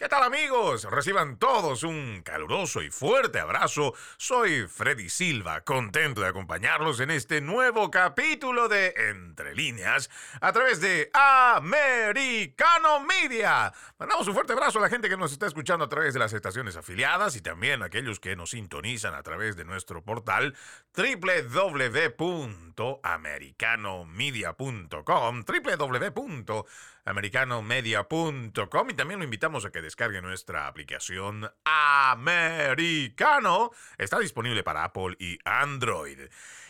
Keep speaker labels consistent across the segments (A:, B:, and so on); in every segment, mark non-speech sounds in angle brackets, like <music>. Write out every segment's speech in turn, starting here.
A: ¿Qué tal amigos? Reciban todos un caluroso y fuerte abrazo. Soy Freddy Silva, contento de acompañarlos en este nuevo capítulo de Entre líneas a través de Americano Media. Mandamos un fuerte abrazo a la gente que nos está escuchando a través de las estaciones afiliadas y también a aquellos que nos sintonizan a través de nuestro portal www.americanomedia.com www americanomedia.com y también lo invitamos a que descargue nuestra aplicación Americano. Está disponible para Apple y Android.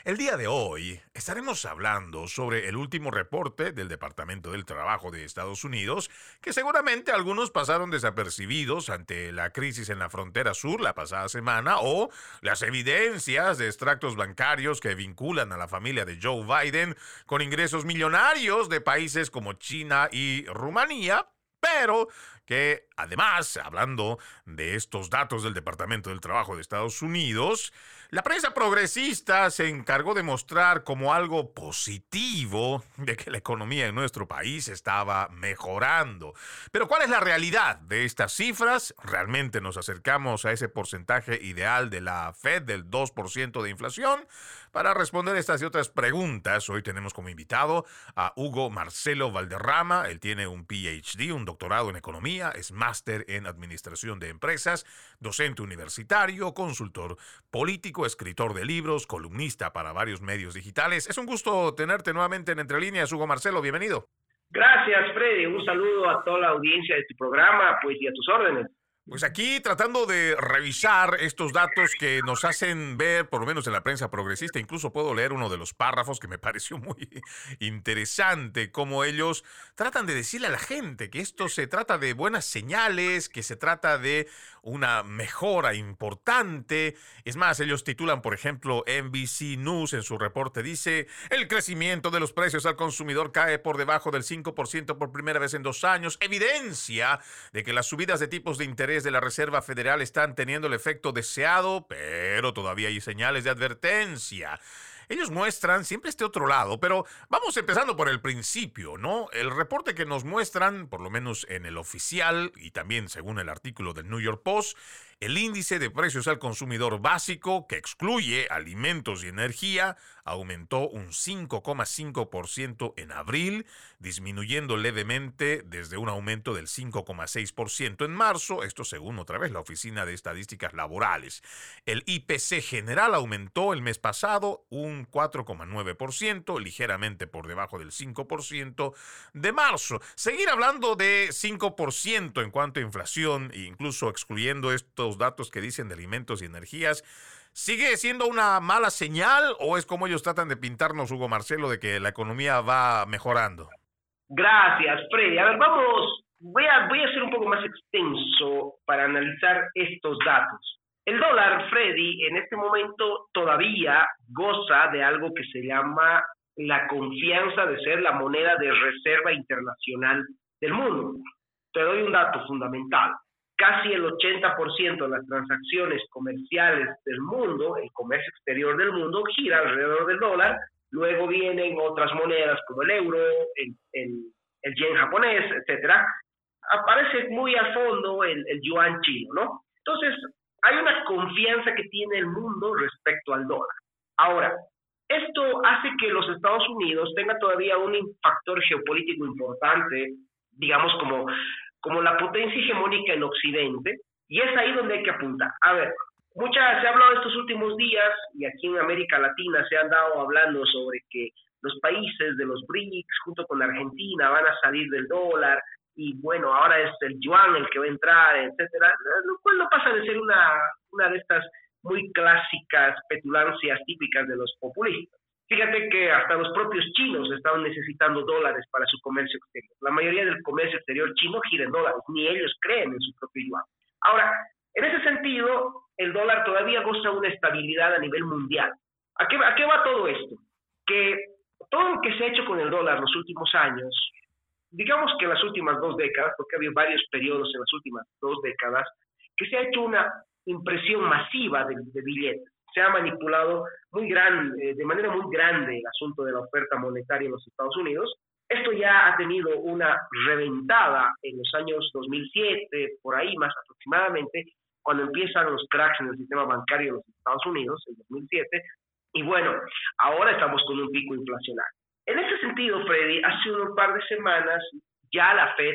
A: El día de hoy estaremos hablando sobre el último reporte del Departamento del Trabajo de Estados Unidos, que seguramente algunos pasaron desapercibidos ante la crisis en la frontera sur la pasada semana o las evidencias de extractos bancarios que vinculan a la familia de Joe Biden con ingresos millonarios de países como China y Rumanía, pero que además, hablando de estos datos del Departamento del Trabajo de Estados Unidos, la prensa progresista se encargó de mostrar como algo positivo de que la economía en nuestro país estaba mejorando. Pero ¿cuál es la realidad de estas cifras? ¿Realmente nos acercamos a ese porcentaje ideal de la Fed del 2% de inflación? Para responder estas y otras preguntas, hoy tenemos como invitado a Hugo Marcelo Valderrama. Él tiene un PhD, un doctorado en economía, es máster en administración de empresas, docente universitario, consultor político, escritor de libros, columnista para varios medios digitales. Es un gusto tenerte nuevamente en Entre Líneas, Hugo Marcelo. Bienvenido.
B: Gracias, Freddy. Un saludo a toda la audiencia de tu programa, pues y a tus órdenes.
A: Pues aquí tratando de revisar estos datos que nos hacen ver, por lo menos en la prensa progresista, incluso puedo leer uno de los párrafos que me <laughs> pareció muy interesante, como ellos tratan de decirle a la gente que esto se trata de buenas señales, que se trata de una mejora importante. Es más, ellos titulan, por ejemplo, NBC News en su reporte, dice, el crecimiento de los precios al consumidor cae por debajo del 5% por primera vez en dos años, evidencia de que las subidas de tipos de interés de la Reserva Federal están teniendo el efecto deseado, pero todavía hay señales de advertencia ellos muestran siempre este otro lado, pero vamos empezando por el principio, ¿no? El reporte que nos muestran, por lo menos en el oficial y también según el artículo del New York Post, el índice de precios al consumidor básico, que excluye alimentos y energía, aumentó un 5,5% en abril, disminuyendo levemente desde un aumento del 5,6% en marzo, esto según otra vez la Oficina de Estadísticas Laborales. El IPC general aumentó el mes pasado un 4,9%, ligeramente por debajo del 5% de marzo. Seguir hablando de 5% en cuanto a inflación, incluso excluyendo estos datos que dicen de alimentos y energías, ¿sigue siendo una mala señal o es como ellos tratan de pintarnos, Hugo Marcelo, de que la economía va mejorando?
B: Gracias, Freddy. A ver, vamos, voy a, voy a ser un poco más extenso para analizar estos datos. El dólar, Freddy, en este momento todavía goza de algo que se llama la confianza de ser la moneda de reserva internacional del mundo. Te doy un dato fundamental casi el 80% de las transacciones comerciales del mundo, el comercio exterior del mundo, gira alrededor del dólar. Luego vienen otras monedas como el euro, el, yen japonés, etcétera. Aparece muy a fondo el, el yuan chino, ¿no? Entonces, hay una confianza que tiene el mundo respecto al dólar. Ahora, esto hace que los Estados Unidos tengan todavía un factor geopolítico importante, digamos como como la potencia hegemónica en Occidente, y es ahí donde hay que apuntar. A ver, mucha, se ha hablado estos últimos días, y aquí en América Latina se han dado hablando sobre que los países de los BRICS, junto con Argentina, van a salir del dólar, y bueno, ahora es el yuan el que va a entrar, etcétera, lo cual no pasa de ser una, una de estas muy clásicas petulancias típicas de los populistas. Fíjate que hasta los propios chinos estaban necesitando dólares para su comercio exterior. La mayoría del comercio exterior chino gira en dólares, ni ellos creen en su propio yuan. Ahora, en ese sentido, el dólar todavía goza una estabilidad a nivel mundial. ¿A qué, ¿A qué va todo esto? Que todo lo que se ha hecho con el dólar los últimos años, digamos que en las últimas dos décadas, porque ha habido varios periodos en las últimas dos décadas, que se ha hecho una impresión masiva de, de billetes se ha manipulado muy grande, de manera muy grande el asunto de la oferta monetaria en los Estados Unidos Esto ya ha tenido una reventada en los años 2007, por ahí más aproximadamente, cuando empiezan los cracks en el sistema bancario de los Estados Unidos, en 2007, y bueno, ahora estamos con un pico inflacionario. En ese sentido, Freddy, hace un par de semanas ya la Fed,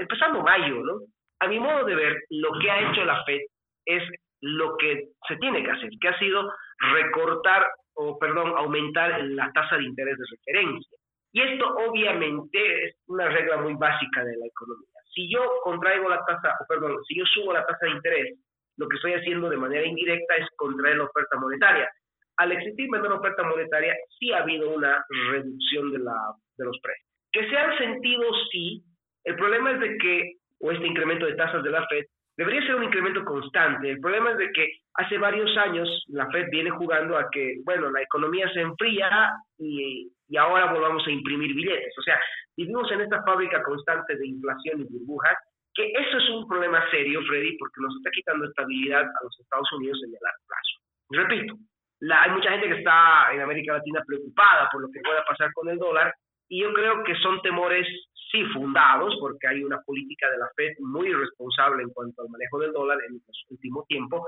B: empezando mayo, ¿no? A mi modo de ver, lo que ha hecho la Fed es lo que se tiene que hacer, que ha sido recortar o, perdón, aumentar la tasa de interés de referencia. Y esto obviamente es una regla muy básica de la economía. Si yo contraigo la tasa, o perdón, si yo subo la tasa de interés, lo que estoy haciendo de manera indirecta es contraer la oferta monetaria. Al existir menor oferta monetaria, sí ha habido una reducción de, la, de los precios. Que se han sentido, sí. El problema es de que, o este incremento de tasas de la Fed, debería ser un incremento constante. El problema es de que hace varios años la Fed viene jugando a que, bueno, la economía se enfría y, y ahora volvamos a imprimir billetes. O sea, vivimos en esta fábrica constante de inflación y burbujas, que eso es un problema serio, Freddy, porque nos está quitando estabilidad a los Estados Unidos en el largo plazo. Repito, la, hay mucha gente que está en América Latina preocupada por lo que pueda pasar con el dólar, y yo creo que son temores sí fundados, porque hay una política de la Fed muy irresponsable en cuanto al manejo del dólar en el último tiempo,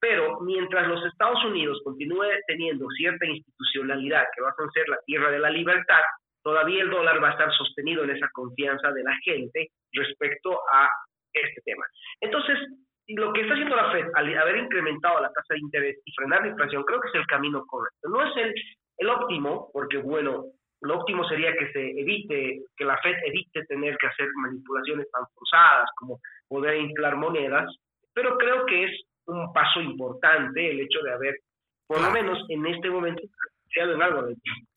B: pero mientras los Estados Unidos continúe teniendo cierta institucionalidad que va a ser la tierra de la libertad, todavía el dólar va a estar sostenido en esa confianza de la gente respecto a este tema. Entonces, lo que está haciendo la Fed al haber incrementado la tasa de interés y frenar la inflación, creo que es el camino correcto. No es el, el óptimo, porque bueno, lo óptimo sería que se evite, que la Fed evite tener que hacer manipulaciones tan forzadas como poder inflar monedas, pero creo que es un paso importante el hecho de haber, por lo menos en este momento, creado en algo de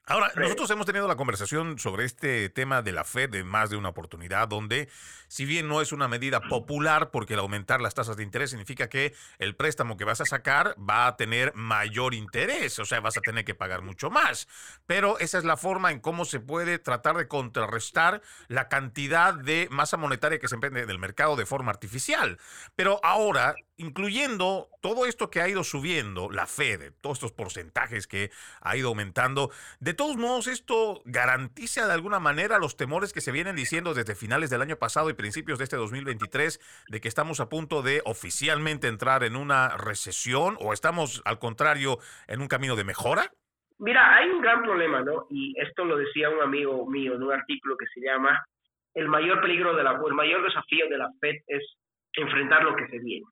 A: Ahora, nosotros hemos tenido la conversación sobre este tema de la Fed en más de una oportunidad, donde si bien no es una medida popular, porque el aumentar las tasas de interés significa que el préstamo que vas a sacar va a tener mayor interés, o sea, vas a tener que pagar mucho más. Pero esa es la forma en cómo se puede tratar de contrarrestar la cantidad de masa monetaria que se emprende del mercado de forma artificial. Pero ahora incluyendo todo esto que ha ido subiendo, la Fed, todos estos porcentajes que ha ido aumentando, de todos modos esto garantiza de alguna manera los temores que se vienen diciendo desde finales del año pasado y principios de este 2023 de que estamos a punto de oficialmente entrar en una recesión o estamos al contrario en un camino de mejora?
B: Mira, hay un gran problema, ¿no? Y esto lo decía un amigo mío en un artículo que se llama El mayor peligro de la, el mayor desafío de la Fed es enfrentar lo que se viene.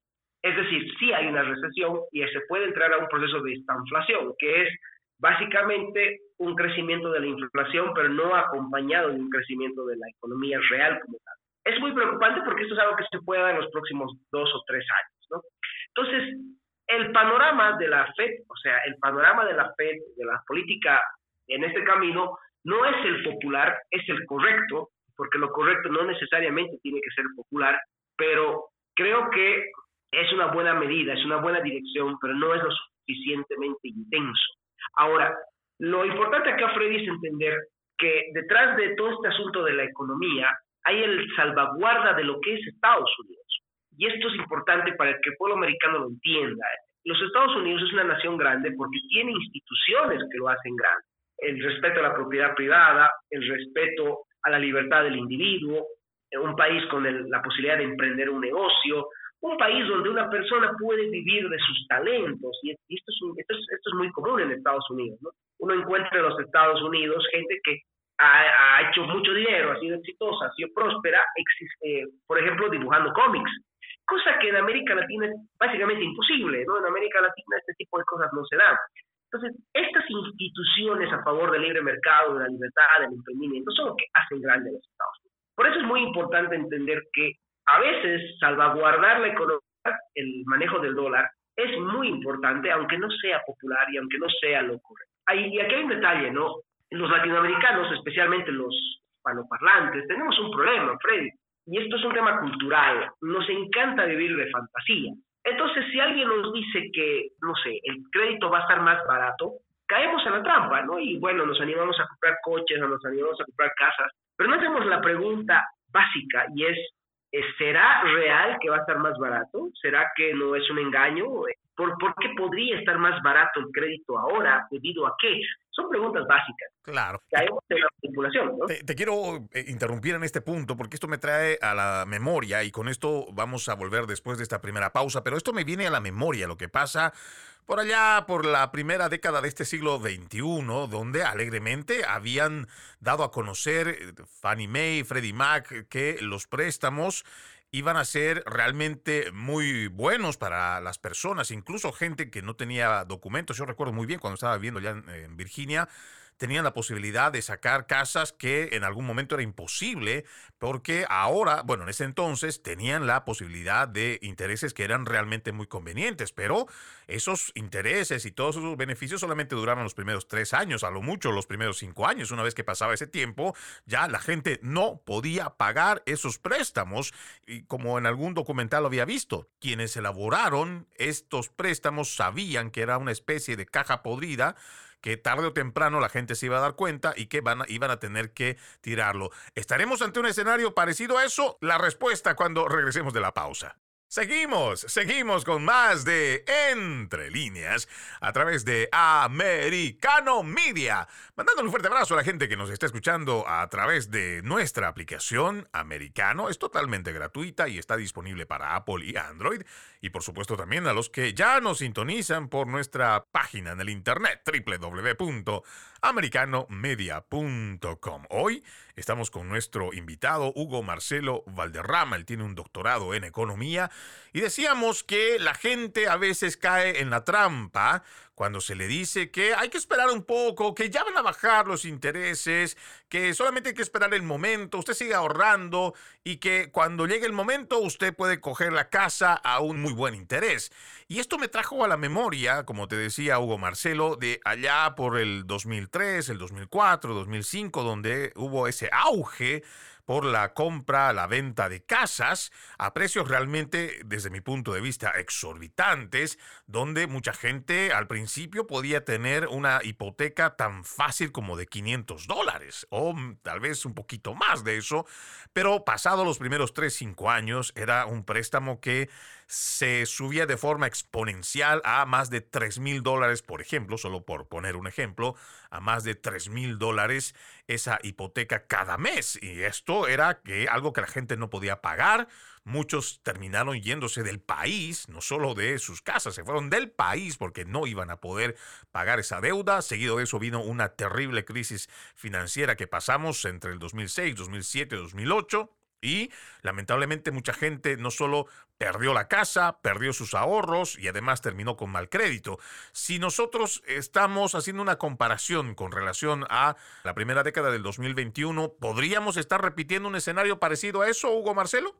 B: Es decir, sí hay una recesión y se puede entrar a un proceso de estanflación, que es básicamente un crecimiento de la inflación, pero no acompañado de un crecimiento de la economía real como tal. Es muy preocupante porque esto es algo que se puede dar en los próximos dos o tres años. ¿no? Entonces, el panorama de la FED, o sea, el panorama de la FED, de la política en este camino, no es el popular, es el correcto, porque lo correcto no necesariamente tiene que ser popular, pero creo que es una buena medida, es una buena dirección, pero no es lo suficientemente intenso. Ahora, lo importante acá, Freddy, es entender que detrás de todo este asunto de la economía hay el salvaguarda de lo que es Estados Unidos. Y esto es importante para que el pueblo americano lo entienda. Los Estados Unidos es una nación grande porque tiene instituciones que lo hacen grande. El respeto a la propiedad privada, el respeto a la libertad del individuo, un país con la posibilidad de emprender un negocio, un país donde una persona puede vivir de sus talentos, y esto es, muy común en Estados Unidos, ¿no? Uno encuentra en los Estados Unidos gente que ha, hecho mucho dinero, ha sido exitosa, ha sido próspera, existe, por ejemplo, dibujando cómics, cosa que en América Latina es básicamente imposible. En América Latina este tipo de cosas no se dan. Entonces, estas instituciones a favor del libre mercado, de la libertad, del emprendimiento, son lo que hacen grandes los Estados Unidos. Por eso es muy importante entender que a veces salvaguardar la economía, el manejo del dólar, es muy importante, aunque no sea popular y aunque no sea lo correcto. y aquí hay un detalle, ¿no? Los latinoamericanos, especialmente los hispanoparlantes, tenemos un problema, Freddy, y esto es un tema cultural. Nos encanta vivir de fantasía. Entonces, si alguien nos dice que, no sé, el crédito va a estar más barato, caemos en la trampa, ¿no? Y bueno, nos animamos a comprar coches, nos animamos a comprar casas, pero no hacemos la pregunta básica y es, ¿será real que va a estar más barato? ¿Será que no es un engaño? ¿Por, ¿Por qué podría estar más barato el crédito ahora? ¿Debido a qué? Son preguntas básicas.
A: Claro.
B: manipulación, ¿no?
A: te, quiero eh, interrumpir en este punto porque esto me trae a la memoria y con esto vamos a volver después de esta primera pausa, pero esto me viene a la memoria, lo que pasa por allá, por la primera década de este siglo XXI, donde alegremente habían dado a conocer eh, Fannie Mae, Freddie Mac, que los préstamos iban a ser realmente muy buenos para las personas, incluso gente que no tenía documentos. Yo recuerdo muy bien cuando estaba viviendo ya en Virginia, tenían la posibilidad de sacar casas que en algún momento era imposible, porque ahora, bueno, en ese entonces tenían la posibilidad de intereses que eran realmente muy convenientes, pero esos intereses y todos esos beneficios solamente duraron los primeros tres años, a lo mucho los primeros cinco años. Una vez que pasaba ese tiempo, ya la gente no podía pagar esos préstamos, y como en algún documental había visto, quienes elaboraron estos préstamos sabían que era una especie de caja podrida que tarde o temprano la gente se iba a dar cuenta y que van iban a tener que tirarlo. ¿Estaremos ante un escenario parecido a eso? La respuesta cuando regresemos de la pausa. Seguimos, seguimos con más de Entre líneas a través de Americano Media. Mandando un fuerte abrazo a la gente que nos está escuchando a través de nuestra aplicación Americano. Es totalmente gratuita y está disponible para Apple y Android. Y por supuesto también a los que ya nos sintonizan por nuestra página en el internet www.americanomedia.com. Hoy estamos con nuestro invitado Hugo Marcelo Valderrama. Él tiene un doctorado en economía y decíamos que la gente a veces cae en la trampa cuando se le dice que hay que esperar un poco, que ya van a bajar los intereses, que solamente hay que esperar el momento, usted sigue ahorrando y que cuando llegue el momento usted puede coger la casa a un muy buen interés. Y esto me trajo a la memoria, como te decía Hugo Marcelo, de allá por el 2003, el 2004, 2005, donde hubo ese auge por la compra, la venta de casas a precios realmente, desde mi punto de vista, exorbitantes, donde mucha gente al principio podía tener una hipoteca tan fácil como de 500 dólares o tal vez un poquito más de eso, pero pasado los primeros 3, 5 años era un préstamo que se subía de forma exponencial a más de 3 mil dólares, por ejemplo, solo por poner un ejemplo, a más de 3 mil dólares esa hipoteca cada mes. Y esto era que algo que la gente no podía pagar. Muchos terminaron yéndose del país, no solo de sus casas, se fueron del país porque no iban a poder pagar esa deuda. Seguido de eso vino una terrible crisis financiera que pasamos entre el 2006, 2007, 2008 y lamentablemente mucha gente no solo perdió la casa, perdió sus ahorros y además terminó con mal crédito. Si nosotros estamos haciendo una comparación con relación a la primera década del 2021, ¿podríamos estar repitiendo un escenario parecido a eso, Hugo Marcelo?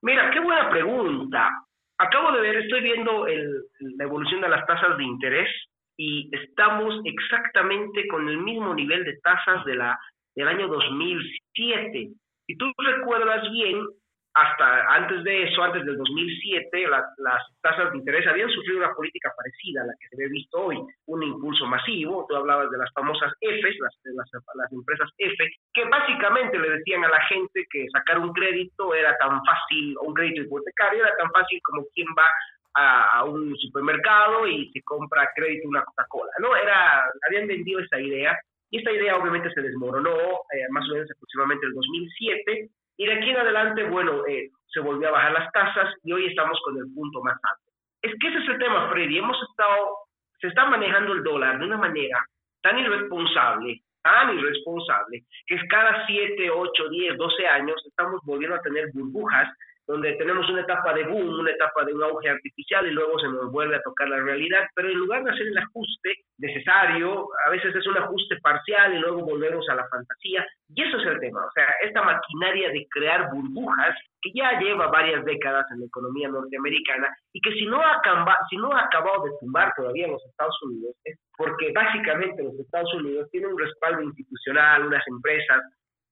B: Mira, qué buena pregunta. Acabo de ver, estoy viendo la evolución de las tasas de interés y estamos exactamente con el mismo nivel de tasas de la, del año 2007. Si tú recuerdas bien, hasta antes de eso, antes del 2007, las tasas de interés habían sufrido una política parecida a la que se ve visto hoy, un impulso masivo, tú hablabas de las famosas Fs, las, empresas F, que básicamente le decían a la gente que sacar un crédito era tan fácil, un crédito hipotecario era tan fácil como quien va a, un supermercado y se compra crédito una Coca-Cola, ¿no? Era, habían vendido esa idea y esta idea obviamente se desmoronó eh, más o menos aproximadamente en el 2007 y de aquí en adelante, bueno, eh, se volvió a bajar las tasas y hoy estamos con el punto más alto. Es que ese es el tema, Freddy. Hemos estado, se está manejando el dólar de una manera tan irresponsable, tan irresponsable, que es cada 7, 8, 10, 12 años estamos volviendo a tener burbujas donde tenemos una etapa de boom, una etapa de un auge artificial y luego se nos vuelve a tocar la realidad, pero en lugar de hacer el ajuste necesario, a veces es un ajuste parcial y luego volvemos a la fantasía, y eso es el tema, o sea, esta maquinaria de crear burbujas que ya lleva varias décadas en la economía norteamericana y que si no ha, acabado de tumbar todavía en los Estados Unidos, porque básicamente los Estados Unidos tienen un respaldo institucional, unas empresas,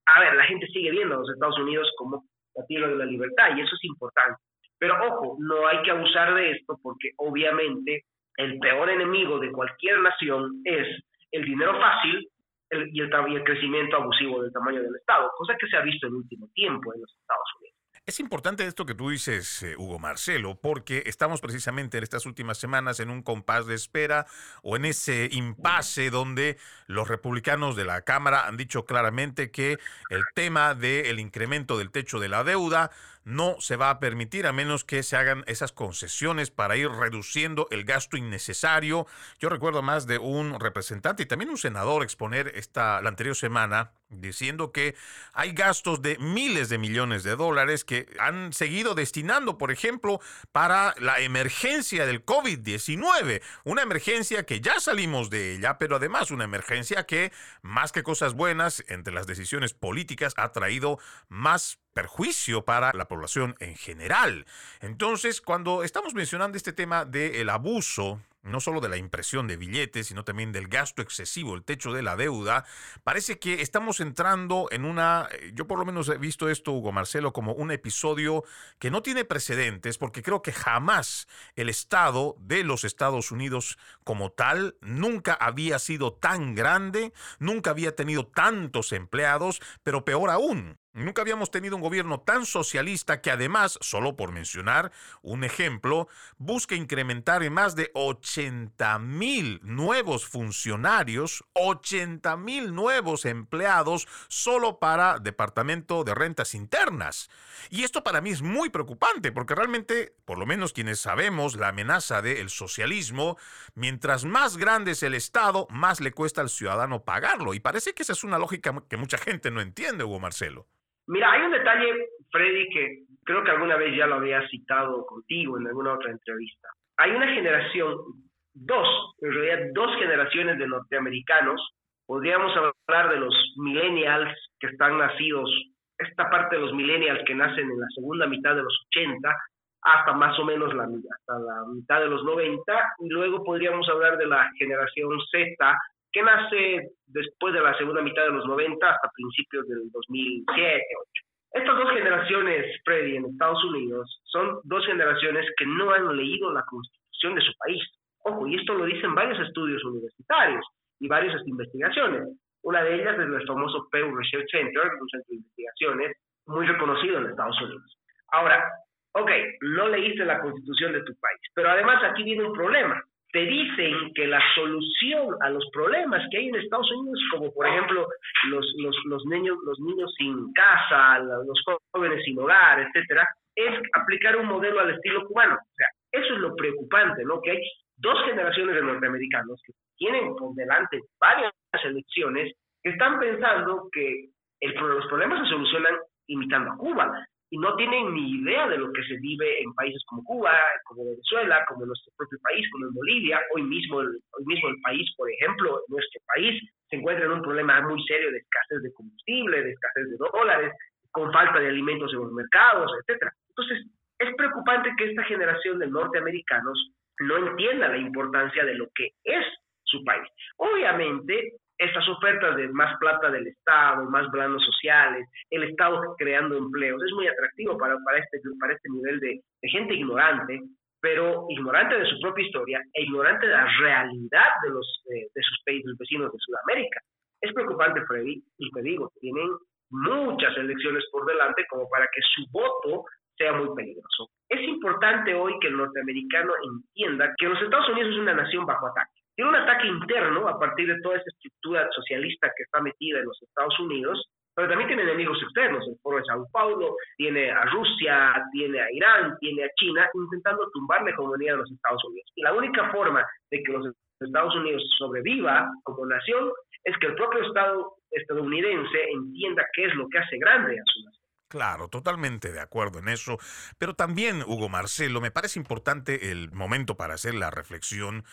B: a ver, la gente sigue viendo a los Estados Unidos como la tierra de la libertad y eso es importante. Pero ojo, no hay que abusar de esto porque obviamente el peor enemigo de cualquier nación es el dinero fácil y, el, y el crecimiento abusivo del tamaño del Estado, cosa que se ha visto en el último tiempo en los Estados.
A: Es importante esto que tú dices, eh, Hugo Marcelo, porque estamos precisamente en estas últimas semanas en un compás de espera o en ese impasse donde los republicanos de la Cámara han dicho claramente que el tema del incremento del techo de la deuda no se va a permitir a menos que se hagan esas concesiones para ir reduciendo el gasto innecesario. Yo recuerdo más de un representante y también un senador exponer esta la anterior semana diciendo que hay gastos de miles de millones de dólares que han seguido destinando, por ejemplo, para la emergencia del COVID-19, una emergencia que ya salimos de ella, pero además una emergencia que, más que cosas buenas, entre las decisiones políticas ha traído más perjuicio para la población en general. Entonces, cuando estamos mencionando este tema del abuso no solo de la impresión de billetes, sino también del gasto excesivo, el techo de la deuda, parece que estamos entrando en una, eh, yo por lo menos he visto esto, Hugo Marcelo, como un episodio que no tiene precedentes, porque creo que jamás el Estado de los Estados Unidos como tal nunca había sido tan grande, nunca había tenido tantos empleados, pero peor aún, Nunca habíamos tenido un gobierno tan socialista que además, solo por mencionar un ejemplo, busca incrementar en más de 80 mil nuevos funcionarios, 80 mil nuevos empleados solo para Departamento de Rentas Internas. Y esto para mí es muy preocupante porque realmente, por lo menos quienes sabemos la amenaza del socialismo, mientras más grande es el Estado, más le cuesta al ciudadano pagarlo. Y parece que esa es una lógica que mucha gente no entiende, Hugo Marcelo.
B: Mira, hay un detalle, Freddy, que creo que alguna vez ya lo había citado contigo en alguna otra entrevista. Hay una generación, dos, en realidad dos generaciones de norteamericanos, podríamos hablar de los millennials que están nacidos, esta parte de los millennials que nacen en la segunda mitad de los 80, hasta más o menos la, hasta la mitad de los 90, y luego podríamos hablar de la generación Z, que nace después de la segunda mitad de los 90 hasta principios del 2007 Estas dos generaciones, Freddy, en Estados Unidos, son dos generaciones que no han leído la constitución de su país. Ojo, y esto lo dicen varios estudios universitarios y varias investigaciones. Una de ellas es el famoso Pew Research Center, un centro de investigaciones muy reconocido en Estados Unidos. Ahora, ok, no leíste la constitución de tu país, pero además aquí viene un problema te dicen que la solución a los problemas que hay en Estados Unidos, como por ejemplo los, los, los niños, los niños sin casa, los jóvenes sin hogar, etcétera, es aplicar un modelo al estilo cubano. O sea, eso es lo preocupante, ¿no? Que hay dos generaciones de norteamericanos que tienen por delante varias elecciones que están pensando que el, los problemas se solucionan imitando a Cuba y no tienen ni idea de lo que se vive en países como Cuba, como Venezuela, como nuestro propio país, como en Bolivia. Hoy mismo, hoy mismo el país, por ejemplo, nuestro país se encuentra en un problema muy serio de escasez de combustible, de escasez de dólares, con falta de alimentos en los mercados, etcétera. Entonces, es preocupante que esta generación de norteamericanos no entienda la importancia de lo que es su país. Obviamente, estas ofertas de más plata del Estado, más planos sociales, el Estado creando empleos, es muy atractivo para, para, este, para este nivel de, gente ignorante, pero ignorante de su propia historia e ignorante de la realidad de, los, de sus países vecinos de Sudamérica. Es preocupante, Freddy, y te digo, tienen muchas elecciones por delante como para que su voto sea muy peligroso. Es importante hoy que el norteamericano entienda que los Estados Unidos es una nación bajo ataque tiene un ataque interno a partir de toda esa estructura socialista que está metida en los Estados Unidos, pero también tiene enemigos externos. El Foro de Sao Paulo tiene a Rusia, tiene a Irán, tiene a China, intentando tumbar la economía de los Estados Unidos. Y la única forma de que los Estados Unidos sobreviva como nación es que el propio Estado estadounidense entienda qué es lo que hace grande a su nación.
A: Claro, totalmente de acuerdo en eso. Pero también, Hugo Marcelo, me parece importante el momento para hacer la reflexión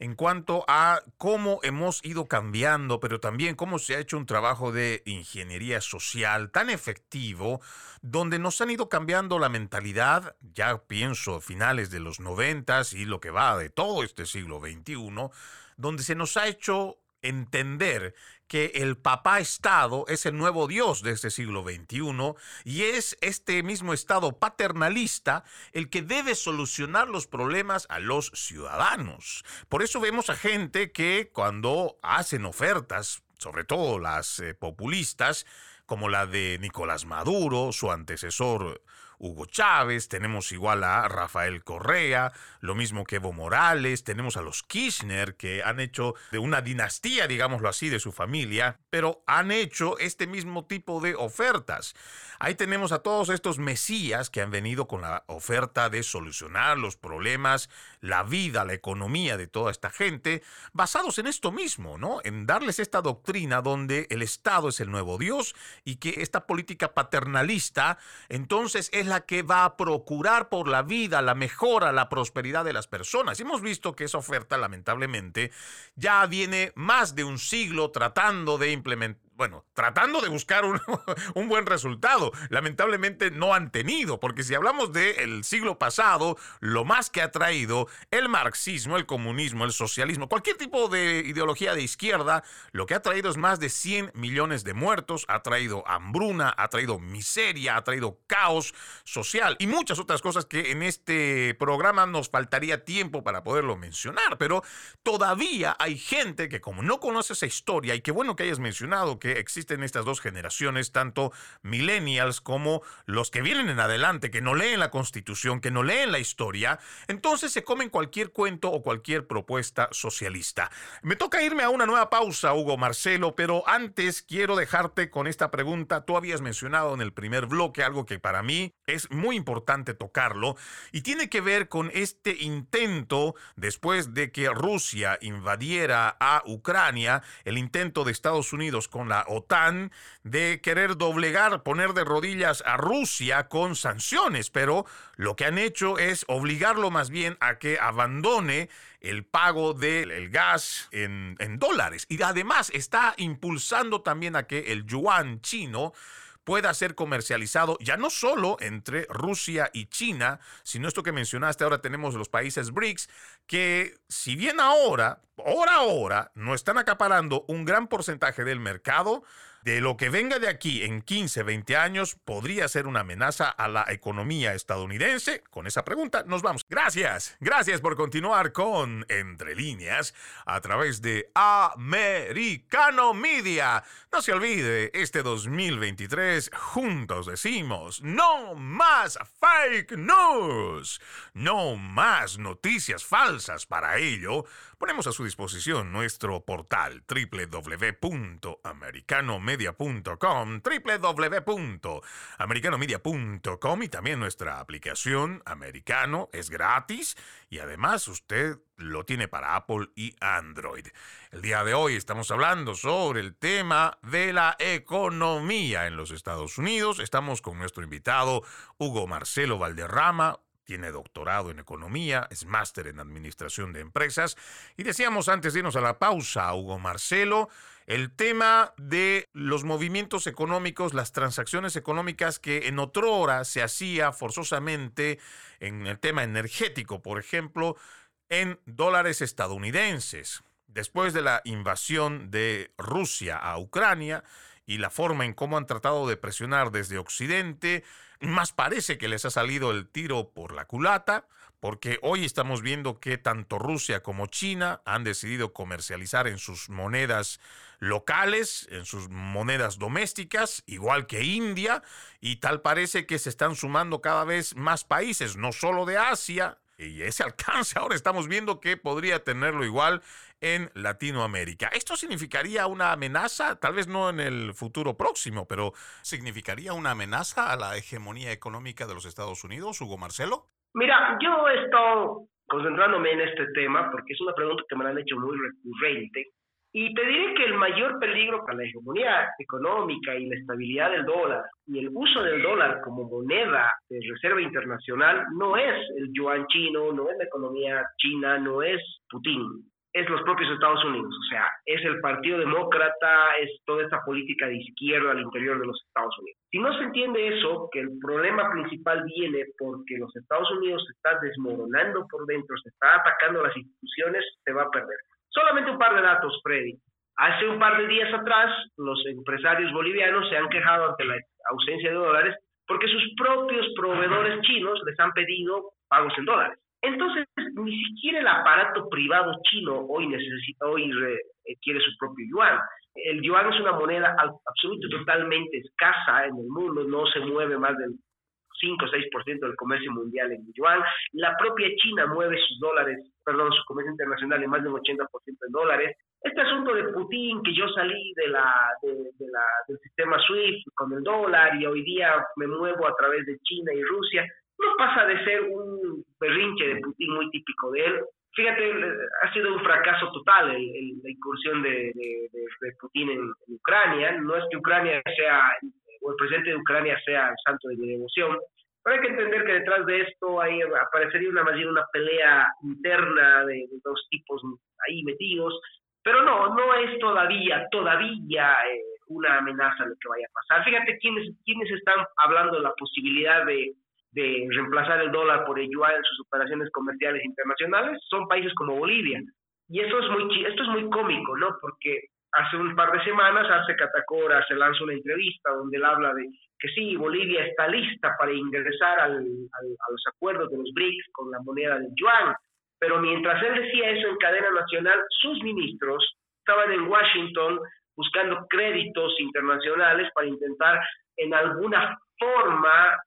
A: en cuanto a cómo hemos ido cambiando, pero también cómo se ha hecho un trabajo de ingeniería social tan efectivo, donde nos han ido cambiando la mentalidad, ya pienso finales de los noventas y lo que va de todo este siglo XXI, donde se nos ha hecho entender que el papá Estado es el nuevo Dios de este siglo XXI y es este mismo Estado paternalista el que debe solucionar los problemas a los ciudadanos. Por eso vemos a gente que cuando hacen ofertas, sobre todo las eh, populistas, como la de Nicolás Maduro, su antecesor Hugo Chávez, tenemos igual a Rafael Correa, lo mismo que Evo Morales, tenemos a los Kirchner que han hecho de una dinastía, digámoslo así, de su familia, pero han hecho este mismo tipo de ofertas. Ahí tenemos a todos estos mesías que han venido con la oferta de solucionar los problemas, la vida, la economía de toda esta gente, basados en esto mismo, ¿no? En darles esta doctrina donde el Estado es el nuevo Dios y que esta política paternalista entonces es la que va a procurar por la vida, la mejora, la prosperidad de las personas. Y hemos visto que esa oferta, lamentablemente, ya viene más de un siglo tratando de implementar bueno, tratando de buscar <laughs> un, buen resultado. Lamentablemente no han tenido, porque si hablamos del siglo pasado, lo más que ha traído el marxismo, el comunismo, el socialismo, cualquier tipo de ideología de izquierda, lo que ha traído es más de 100 millones de muertos, ha traído hambruna, ha traído miseria, ha traído caos social y muchas otras cosas que en este programa nos faltaría tiempo para poderlo mencionar, pero todavía hay gente que como no conoce esa historia y qué bueno que hayas mencionado existen estas dos generaciones, tanto millennials como los que vienen en adelante, que no leen la constitución, que no leen la historia, entonces se comen cualquier cuento o cualquier propuesta socialista. Me toca irme a una nueva pausa, Hugo Marcelo, pero antes quiero dejarte con esta pregunta. Tú habías mencionado en el primer bloque algo que para mí es muy importante tocarlo y tiene que ver con este intento después de que Rusia invadiera a Ucrania, el intento de Estados Unidos con la OTAN de querer doblegar, poner de rodillas a Rusia con sanciones, pero lo que han hecho es obligarlo más bien a que abandone el pago del gas en, en dólares. Y además está impulsando también a que el yuan chino pueda ser comercializado ya no solo entre Rusia y China, sino esto que mencionaste, ahora tenemos los países BRICS, que si bien ahora, ahora, ahora, no están acaparando un gran porcentaje del mercado, de lo que venga de aquí en 15, 20 años podría ser una amenaza a la economía estadounidense? Con esa pregunta nos vamos. Gracias, gracias por continuar con Entre líneas a través de Americano Media. No se olvide, este 2023 juntos decimos, no más fake news, no más noticias falsas. Para ello, ponemos a su disposición nuestro portal www.americanomedia.com, www.americanomedia.com y también nuestra aplicación Americano es gratis y además usted lo tiene para Apple y Android. El día de hoy estamos hablando sobre el tema de la economía en los Estados Unidos. Estamos con nuestro invitado Hugo Marcelo Valderrama, tiene doctorado en economía, es máster en administración de empresas. Y decíamos antes de irnos a la pausa, Hugo Marcelo, el tema de los movimientos económicos, las transacciones económicas que en otro hora se hacía forzosamente en el tema energético, por ejemplo, en dólares estadounidenses. Después de la invasión de Rusia a Ucrania y la forma en cómo han tratado de presionar desde Occidente, más parece que les ha salido el tiro por la culata, porque hoy estamos viendo que tanto Rusia como China han decidido comercializar en sus monedas locales, en sus monedas domésticas, igual que India, y tal parece que se están sumando cada vez más países, no solo de Asia, y ese alcance ahora estamos viendo que podría tenerlo igual en Latinoamérica. ¿Esto significaría una amenaza? Tal vez no en el futuro próximo, pero ¿significaría una amenaza a la hegemonía económica de los Estados Unidos, Hugo Marcelo?
B: Mira, yo he estado concentrándome en este tema porque es una pregunta que me han hecho muy recurrente y te diré que el mayor peligro para la hegemonía económica y la estabilidad del dólar y el uso del dólar como moneda de reserva internacional no es el yuan chino, no es la economía china, no es Putin, es los propios Estados Unidos. O sea, es el Partido Demócrata, es toda esta política de izquierda al interior de los Estados Unidos. Si no se entiende eso, que el problema principal viene porque los Estados Unidos se está desmoronando por dentro, se está atacando las instituciones, se va a perder. Solamente un par de datos, Freddy. Hace un par de días atrás, los empresarios bolivianos se han quejado ante la ausencia de dólares porque sus propios proveedores chinos les han pedido pagos en dólares. Entonces, ni siquiera el aparato privado chino hoy necesita, hoy quiere su propio yuan. El yuan es una moneda absolutamente totalmente escasa en el mundo, no se mueve más del 5 o 6% del comercio mundial en yuan. La propia China mueve sus dólares, perdón, su comercio internacional en más del 80% en dólares. Este asunto de Putin, que yo salí de la, de, la, del sistema SWIFT con el dólar y hoy día me muevo a través de China y Rusia, no pasa de ser un berrinche de Putin muy típico de él. Fíjate, ha sido un fracaso total la incursión de, Putin en, Ucrania. No es que Ucrania sea, o el presidente de Ucrania sea el santo de mi devoción, pero hay que entender que detrás de esto ahí aparecería una, más bien una pelea interna de, dos tipos ahí metidos. Pero no, no es todavía, todavía eh, una amenaza lo que vaya a pasar. Fíjate quiénes, quiénes están hablando de la posibilidad de de reemplazar el dólar por el yuan en sus operaciones comerciales internacionales son países como Bolivia. Y eso es muy, esto es muy cómico, ¿no? Porque hace un par de semanas, hace Catacora se lanza una entrevista donde él habla de que sí, Bolivia está lista para ingresar al, a los acuerdos de los BRICS con la moneda del yuan. Pero mientras él decía eso en cadena nacional, sus ministros estaban en Washington buscando créditos internacionales para intentar en alguna forma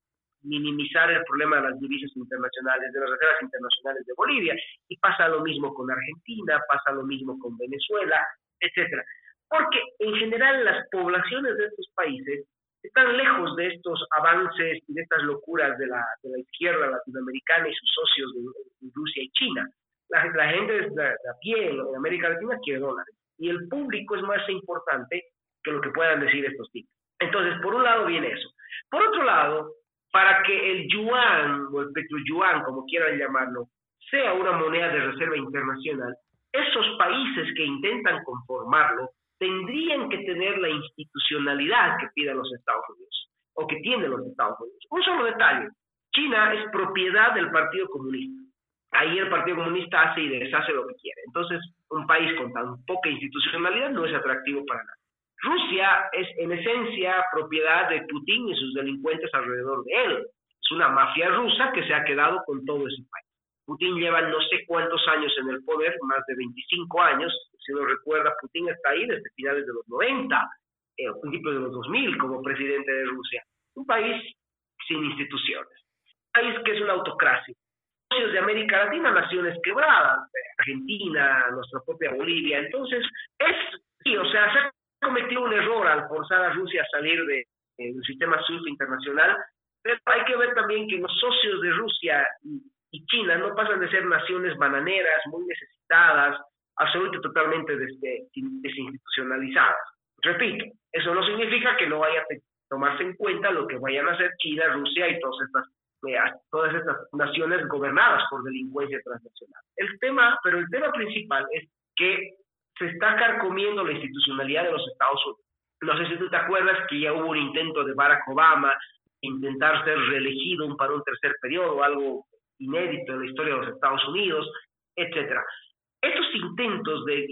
B: minimizar el problema de las divisas internacionales, de las reservas internacionales de Bolivia. Y pasa lo mismo con Argentina, pasa lo mismo con Venezuela, etcétera. Porque en general las poblaciones de estos países están lejos de estos avances y de estas locuras de la, izquierda latinoamericana y sus socios de, Rusia y China. La, la gente de, de a pie en América Latina quiere dólares. Y el público es más importante que lo que puedan decir estos tipos. Entonces, por un lado viene eso. Por otro lado, para que el yuan o el petroyuan, como quieran llamarlo, sea una moneda de reserva internacional, esos países que intentan conformarlo tendrían que tener la institucionalidad que piden los Estados Unidos o que tienen los Estados Unidos. Un solo detalle, China es propiedad del Partido Comunista. Ahí el Partido Comunista hace y deshace lo que quiere. Entonces, un país con tan poca institucionalidad no es atractivo para nada. Rusia es en esencia propiedad de Putin y sus delincuentes alrededor de él. Es una mafia rusa que se ha quedado con todo ese país. Putin lleva no sé cuántos años en el poder, más de 25 años. Si lo recuerda, Putin está ahí desde finales de los 90, eh, principios de los 2000 como presidente de Rusia. Un país sin instituciones. Un país que es una autocracia. de América Latina, naciones quebradas, Argentina, nuestra propia Bolivia. Entonces, es, sí, o sea, se cometió un error al forzar a Rusia a salir de, del sistema SWIFT internacional, pero hay que ver también que los socios de Rusia y, China no pasan de ser naciones bananeras, muy necesitadas, absolutamente totalmente desinstitucionalizadas. Repito, eso no significa que no vaya a tomarse en cuenta lo que vayan a hacer China, Rusia y todas estas eh, todas estas naciones gobernadas por delincuencia transnacional. El tema, pero el tema principal es que se está carcomiendo la institucionalidad de los Estados Unidos. No sé si tú te acuerdas que ya hubo un intento de Barack Obama intentar ser reelegido para un tercer periodo, algo inédito en la historia de los Estados Unidos, etcétera. Estos intentos de,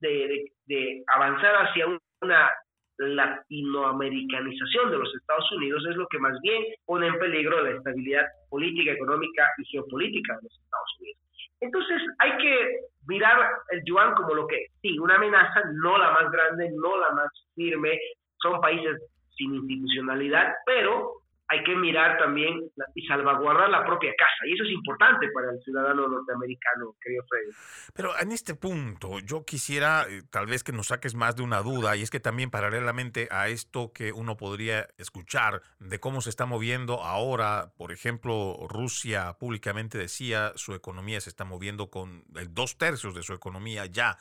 B: de, de avanzar hacia una latinoamericanización de los Estados Unidos es lo que más bien pone en peligro la estabilidad política, económica y geopolítica de los Estados Unidos. Entonces hay que mirar el yuan como lo que sí, una amenaza, no la más grande, no la más firme, son países sin institucionalidad, pero hay que mirar también y salvaguardar la propia casa. Y eso es importante para el ciudadano norteamericano, querido Freddy.
A: Pero en este punto, yo quisiera eh, tal vez que nos saques más de una duda, y es que también paralelamente a esto que uno podría escuchar de cómo se está moviendo ahora, por ejemplo, Rusia públicamente decía su economía se está moviendo con dos tercios de su economía ya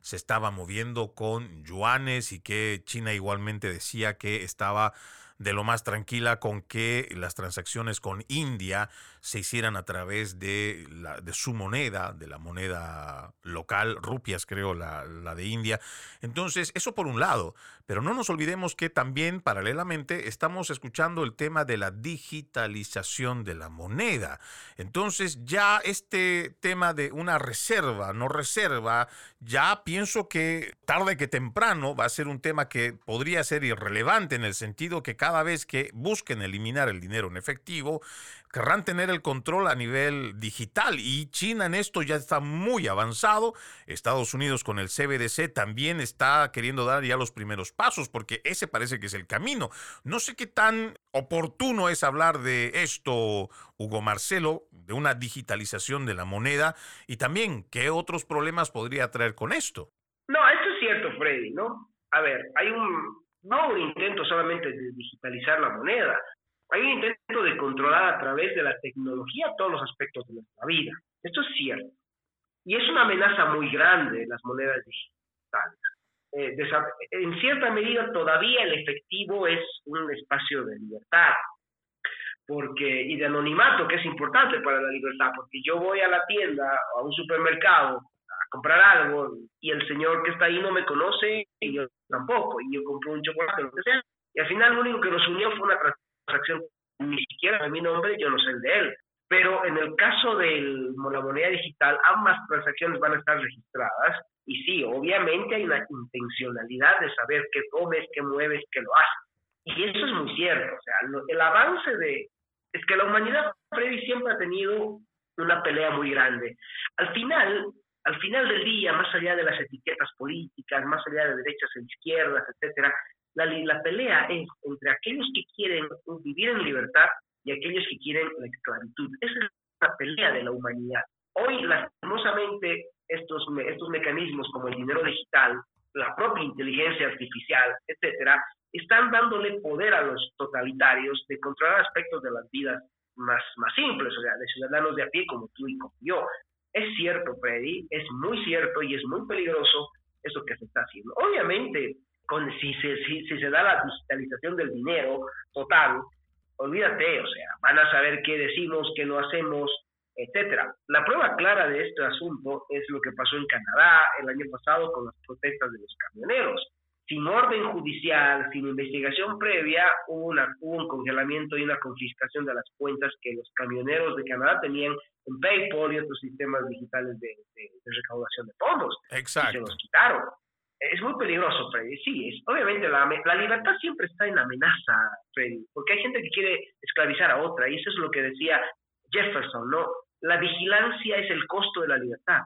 A: se estaba moviendo con yuanes y que China igualmente decía que estaba de lo más tranquila con que las transacciones con India se hicieran a través de, la, de su moneda, de la moneda local, rupias creo, la, la de India. Entonces, eso por un lado, pero no nos olvidemos que también paralelamente estamos escuchando el tema de la digitalización de la moneda. Entonces, ya este tema de una reserva, no reserva, ya pienso que tarde que temprano va a ser un tema que podría ser irrelevante en el sentido que cada vez que busquen eliminar el dinero en efectivo, querrán tener el control a nivel digital y China en esto ya está muy avanzado. Estados Unidos con el CBDC también está queriendo dar ya los primeros pasos porque ese parece que es el camino. No sé qué tan oportuno es hablar de esto, Hugo Marcelo, de una digitalización de la moneda y también qué otros problemas podría traer con esto.
B: No, eso es cierto, Freddy, ¿no? A ver, hay un, no un intento solamente de digitalizar la moneda, hay un intento de controlar a través de la tecnología todos los aspectos de nuestra vida. Esto es cierto. Y es una amenaza muy grande las monedas digitales. Eh, en cierta medida todavía el efectivo es un espacio de libertad porque y de anonimato que es importante para la libertad porque yo voy a la tienda a un supermercado a comprar algo y el señor que está ahí no me conoce y yo tampoco y yo compro un chocolate lo que sea y al final lo único que nos unió fue una transacción ni siquiera de mi nombre yo no sé el de él pero en el caso de la moneda digital ambas transacciones van a estar registradas y sí, obviamente hay una intencionalidad de saber qué comes, qué mueves, qué lo haces. Y eso es muy cierto. O sea, el avance de... Es que la humanidad, Freddy, siempre ha tenido una pelea muy grande. Al final, al final del día, más allá de las etiquetas políticas, más allá de derechas e izquierdas, etcétera, la, la pelea es entre aquellos que quieren vivir en libertad y aquellos que quieren la esclavitud. Esa es la pelea de la humanidad. Hoy, lastimosamente, estos, estos mecanismos como el dinero digital, la propia inteligencia artificial, etcétera, están dándole poder a los totalitarios de controlar aspectos de las vidas más, más simples, o sea, de ciudadanos de a pie como tú y como yo. Es cierto, Freddy, es muy cierto y es muy peligroso eso que se está haciendo. Obviamente, con, si, se, si, si se da la digitalización del dinero total, olvídate, o sea, van a saber qué decimos, qué no hacemos, etcétera. La prueba clara de este asunto es lo que pasó en Canadá el año pasado con las protestas de los camioneros. Sin orden judicial, sin investigación previa, hubo, una, un congelamiento y una confiscación de las cuentas que los camioneros de Canadá tenían en PayPal y otros sistemas digitales de, recaudación de fondos.
A: Exacto.
B: Y se los quitaron. Es muy peligroso, Freddy. Sí, es, obviamente la, la libertad siempre está en amenaza, Freddy, porque hay gente que quiere esclavizar a otra, y eso es lo que decía Jefferson, ¿no? La vigilancia es el costo de la libertad.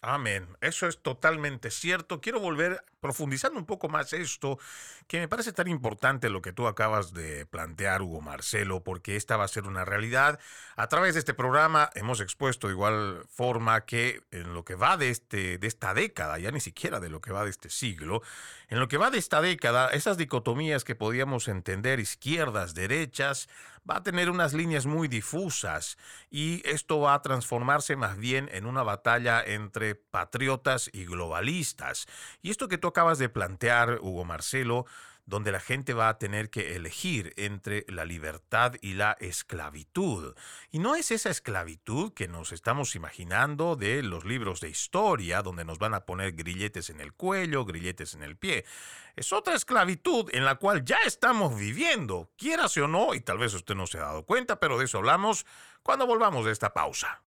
A: Amén. Eso es totalmente cierto. Quiero volver profundizando un poco más esto, que me parece tan importante lo que tú acabas de plantear, Hugo Marcelo, porque esta va a ser una realidad. A través de este programa hemos expuesto de igual forma que en lo que va de, este, de esta década, ya ni siquiera de lo que va de este siglo, en lo que va de esta década, esas dicotomías que podíamos entender, izquierdas, derechas, va a tener unas líneas muy difusas y esto va a transformarse más bien en una batalla entre patriotas y globalistas. Y esto que tú acabas de plantear, Hugo Marcelo, donde la gente va a tener que elegir entre la libertad y la esclavitud. Y no es esa esclavitud que nos estamos imaginando de los libros de historia, donde nos van a poner grilletes en el cuello, grilletes en el pie. Es otra esclavitud en la cual ya estamos viviendo, quieras o no, y tal vez usted no se ha dado cuenta, pero de eso hablamos cuando volvamos de esta pausa.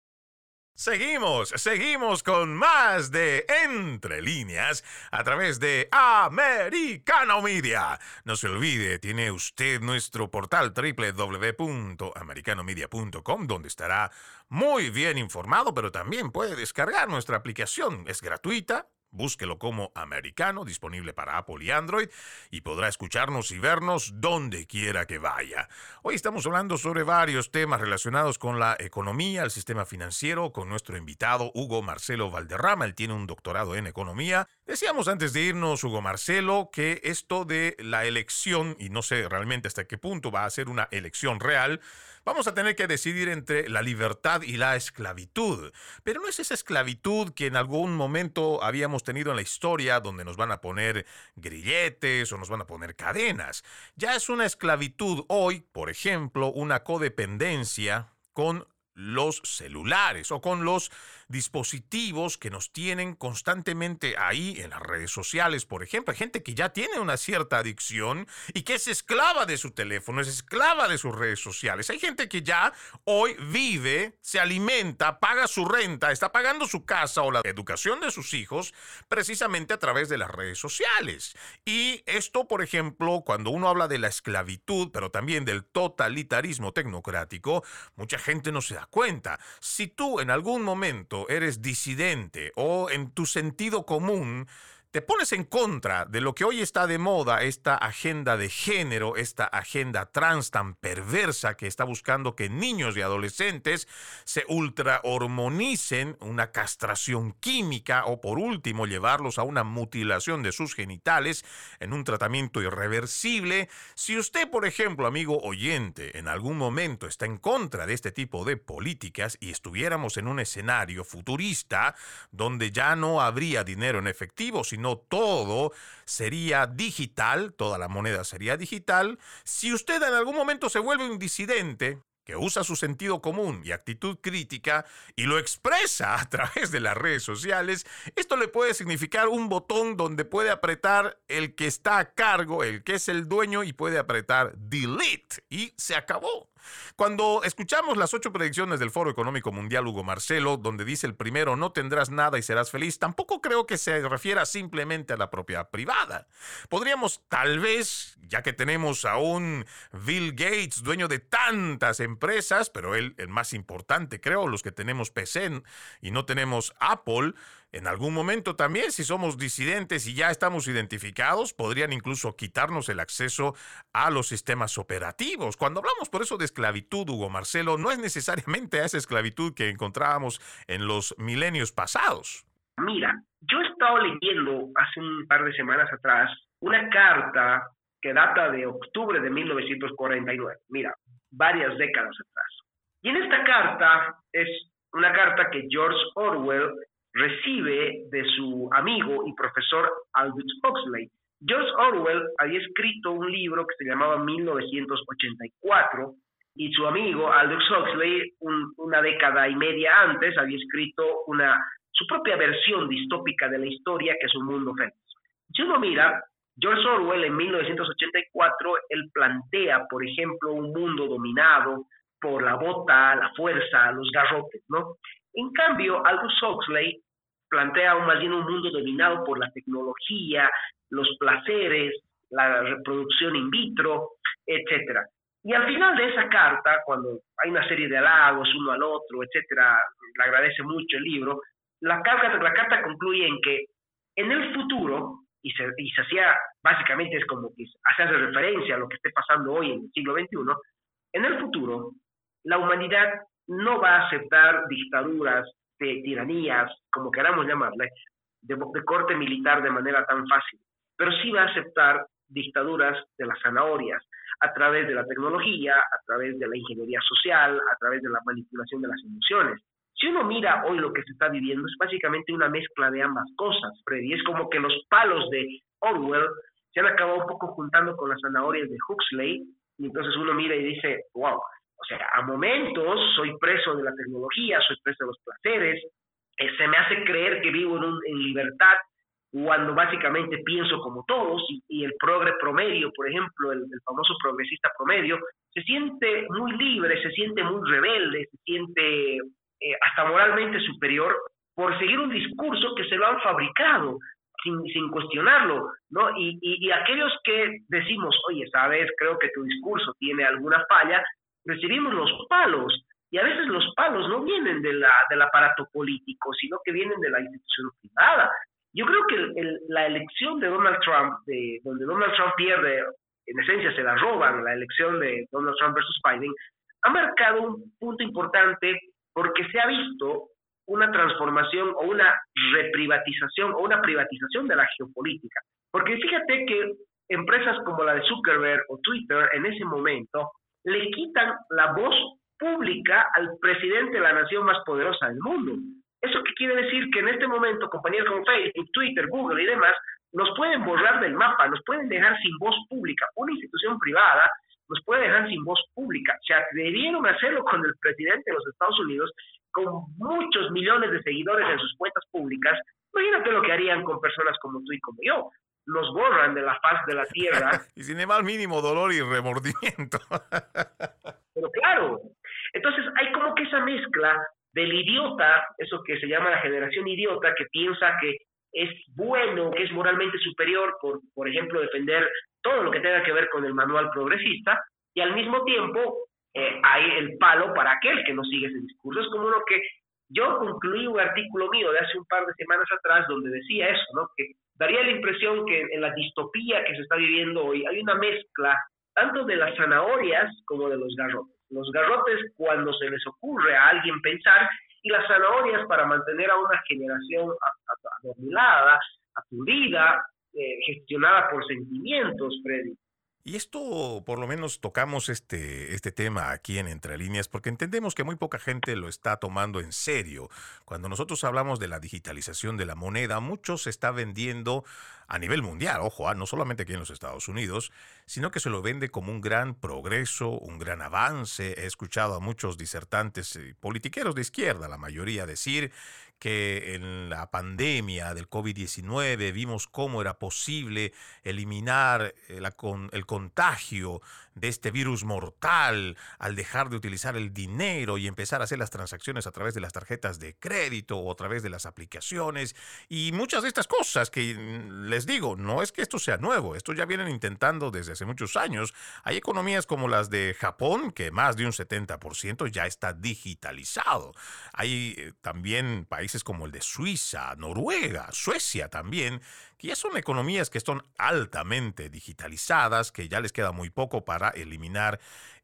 A: Seguimos, seguimos con más de Entre líneas a través de Americano Media. No se olvide, tiene usted nuestro portal www.americanomedia.com donde estará muy bien informado, pero también puede descargar nuestra aplicación. Es gratuita Búsquelo como americano, disponible para Apple y Android, y podrá escucharnos y vernos donde quiera que vaya. Hoy estamos hablando sobre varios temas relacionados con la economía, el sistema financiero, con nuestro invitado Hugo Marcelo Valderrama. Él tiene un doctorado en economía. Decíamos antes de irnos, Hugo Marcelo, que esto de la elección, y no sé realmente hasta qué punto va a ser una elección real, vamos a tener que decidir entre la libertad y la esclavitud. Pero no es esa esclavitud que en algún momento habíamos tenido en la historia donde nos van a poner grilletes o nos van a poner cadenas. Ya es una esclavitud hoy, por ejemplo, una codependencia con los celulares o con los dispositivos que nos tienen constantemente ahí en las redes sociales, por ejemplo. Hay gente que ya tiene una cierta adicción y que es esclava de su teléfono, es esclava de sus redes sociales. Hay gente que ya hoy vive, se alimenta, paga su renta, está pagando su casa o la educación de sus hijos precisamente a través de las redes sociales. Y esto, por ejemplo, cuando uno habla de la esclavitud, pero también del totalitarismo tecnocrático, mucha gente no se da cuenta. Si tú en algún momento eres disidente o en tu sentido común, te pones en contra de lo que hoy está de moda, esta agenda de género, esta agenda trans tan perversa que está buscando que niños y adolescentes se ultrahormonicen, una castración química o por último llevarlos a una mutilación de sus genitales en un tratamiento irreversible. Si usted, por ejemplo, amigo oyente, en algún momento está en contra de este tipo de políticas y estuviéramos en un escenario futurista donde ya no habría dinero en efectivo, no todo sería digital, toda la moneda sería digital. Si usted en algún momento se vuelve un disidente, que usa su sentido común y actitud crítica y lo expresa <laughs> a través de las redes sociales, esto le puede significar un botón donde puede apretar el que está a cargo, el que es el dueño y puede apretar delete y se acabó. Cuando escuchamos las ocho predicciones del Foro Económico Mundial Hugo Marcelo, donde dice el primero no tendrás nada y serás feliz, tampoco creo que se refiera simplemente a la propiedad privada. Podríamos tal vez, ya que tenemos a un Bill Gates, dueño de tantas empresas, pero él el más importante creo, los que tenemos PC y no tenemos Apple, en algún momento también, si somos disidentes y ya estamos identificados, podrían incluso quitarnos el acceso a los sistemas operativos. Cuando hablamos por eso de esclavitud, Hugo Marcelo, no es necesariamente esa esclavitud que encontrábamos en los milenios pasados.
B: Mira, yo he estado leyendo hace un par de semanas atrás una carta que data de octubre de 1949. Mira, varias décadas atrás. Y en esta carta es una carta que George Orwell recibe de su amigo y profesor Aldous Huxley. George Orwell había escrito un libro que se llamaba 1984 y su amigo Aldous Huxley, una década y media antes, había escrito una, su propia versión distópica de la historia que es un mundo feliz. Si uno mira, George Orwell en 1984, él plantea, por ejemplo, un mundo dominado por la bota, la fuerza, los garrotes, ¿no? En cambio, Aldous Huxley plantea aún más bien un mundo dominado por la tecnología, los placeres, la reproducción in vitro, etcétera. Y al final de esa carta, cuando hay una serie de halagos uno al otro, etcétera, le agradece mucho el libro, la carta, la carta concluye en que en el futuro, y se, y se hacía, básicamente es como que hace referencia a lo que esté pasando hoy en el siglo XXI, en el futuro, la humanidad no va a aceptar dictaduras, de tiranías, como queramos llamarle, de, corte militar de manera tan fácil, pero sí va a aceptar dictaduras de las zanahorias, a través de la tecnología, a través de la ingeniería social, a través de la manipulación de las emociones. Si uno mira hoy lo que se está viviendo, es básicamente una mezcla de ambas cosas, Freddy. Es como que los palos de Orwell se han acabado un poco juntando con las zanahorias de Huxley, y entonces uno mira y dice, wow, o sea, a momentos soy preso de la tecnología, soy preso de los placeres, eh, se me hace creer que vivo en, en libertad cuando básicamente pienso como todos y, el progre promedio, por ejemplo, el, famoso progresista promedio, se siente muy libre, se siente muy rebelde, se siente eh, hasta moralmente superior por seguir un discurso que se lo han fabricado sin, sin cuestionarlo, ¿no? Y, y, aquellos que decimos, oye, sabes, creo que tu discurso tiene alguna falla, recibimos los palos. Y a veces los palos no vienen de la, del aparato político, sino que vienen de la institución privada. Yo creo que la elección de Donald Trump, de, donde Donald Trump pierde, en esencia se la roban, la elección de Donald Trump versus Biden, ha marcado un punto importante porque se ha visto una transformación o una reprivatización o una privatización de la geopolítica. Porque fíjate que empresas como la de Zuckerberg o Twitter en ese momento le quitan la voz pública al presidente de la nación más poderosa del mundo. ¿Eso qué quiere decir? Que en este momento compañeros como Facebook, Twitter, Google y demás nos pueden borrar del mapa, nos pueden dejar sin voz pública. Una institución privada nos puede dejar sin voz pública. Se atrevieron a hacerlo con el presidente de los Estados Unidos con muchos millones de seguidores en sus cuentas públicas, imagínate lo que harían con personas como tú y como yo. Los borran de la faz de la tierra. <laughs>
A: y sin el mínimo dolor y remordimiento. <laughs>
B: Pero claro, entonces hay como que esa mezcla del idiota, eso que se llama la generación idiota, que piensa que es bueno, que es moralmente superior, por, por ejemplo, defender todo lo que tenga que ver con el manual progresista, y al mismo tiempo eh, hay el palo para aquel que no sigue ese discurso. Es como lo que yo concluí un artículo mío de hace un par de semanas atrás donde decía eso, ¿no? que daría la impresión que en la distopía que se está viviendo hoy hay una mezcla tanto de las zanahorias como de los garrotes. Los garrotes cuando se les ocurre a alguien pensar y las zanahorias para mantener a una generación adormilada, aturdida, eh, gestionada por sentimientos, Freddy.
A: Y esto, por lo menos, tocamos este, este tema aquí en Entre Líneas porque entendemos que muy poca gente lo está tomando en serio. Cuando nosotros hablamos de la digitalización de la moneda, mucho se está vendiendo a nivel mundial, ojo, ah, no solamente aquí en los Estados Unidos, sino que se lo vende como un gran progreso, un gran avance. He escuchado a muchos disertantes y politiqueros de izquierda, la mayoría, decir que en la pandemia del COVID-19 vimos cómo era posible eliminar el, eh, el contagio de este virus mortal al dejar de utilizar el dinero y empezar a hacer las transacciones a través de las tarjetas de crédito o a través de las aplicaciones y muchas de estas cosas que mm, les digo, no es que esto sea nuevo, esto ya vienen intentando desde hace muchos años. Hay economías como las de Japón que más de un 70% ya está digitalizado. Hay eh, también países como el de Suiza, Noruega, Suecia también, que ya son economías que están altamente digitalizadas, que ya les queda muy poco para eliminar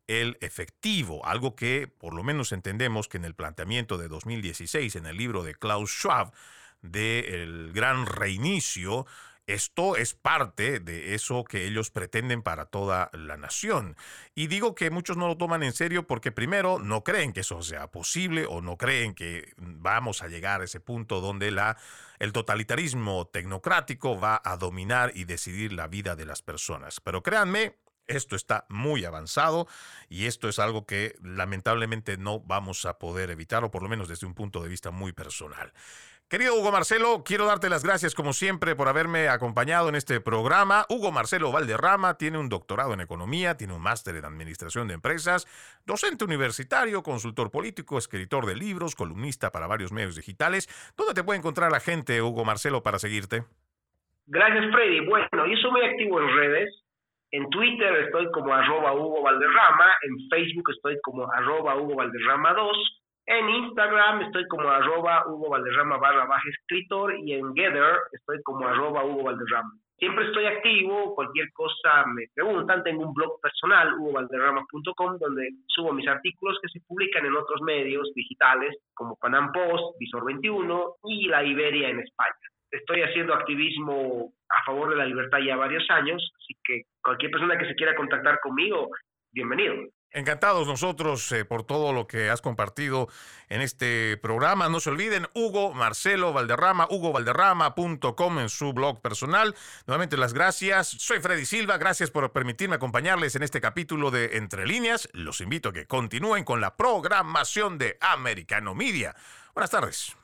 A: el efectivo, algo que por lo menos entendemos que en el planteamiento de 2016 en el libro de Klaus Schwab de El Gran Reinicio, esto es parte de eso que ellos pretenden para toda la nación. Y digo que muchos no lo toman en serio porque primero no creen que eso sea posible o no creen que vamos a llegar a ese punto donde la, el totalitarismo tecnocrático va a dominar y decidir la vida de las personas. Pero créanme, esto está muy avanzado y esto es algo que lamentablemente no vamos a poder evitar, o por lo menos desde un punto de vista muy personal. Querido Hugo Marcelo, quiero darte las gracias como siempre por haberme acompañado en este programa. Hugo Marcelo Valderrama tiene un doctorado en economía, tiene un máster en administración de empresas, docente universitario, consultor político, escritor de libros, columnista para varios medios digitales. ¿Dónde te puede encontrar la gente, Hugo Marcelo, para seguirte?
B: Gracias, Freddy. Bueno, yo soy muy activo en redes. En Twitter estoy como arroba Hugo Valderrama, en Facebook estoy como arroba Hugo Valderrama 2 en Instagram estoy como arroba Hugo Valderrama barra baja escritor y en Gather estoy como arroba Hugo Valderrama. Siempre estoy activo, cualquier cosa me preguntan, tengo un blog personal, hugovalderrama.com, donde subo mis artículos que se publican en otros medios digitales como Panam Post, Visor 21 y La Iberia en España. Estoy haciendo activismo a favor de la libertad ya varios años, así que cualquier persona que se quiera contactar conmigo, bienvenido.
A: Encantados nosotros eh, por todo lo que has compartido en este programa. No se olviden, Hugo Marcelo Valderrama, hugovalderrama.com en su blog personal. Nuevamente las gracias. Soy Freddy Silva, gracias por permitirme acompañarles en este capítulo de Entre Líneas. Los invito a que continúen con la programación de Americano Media. Buenas tardes.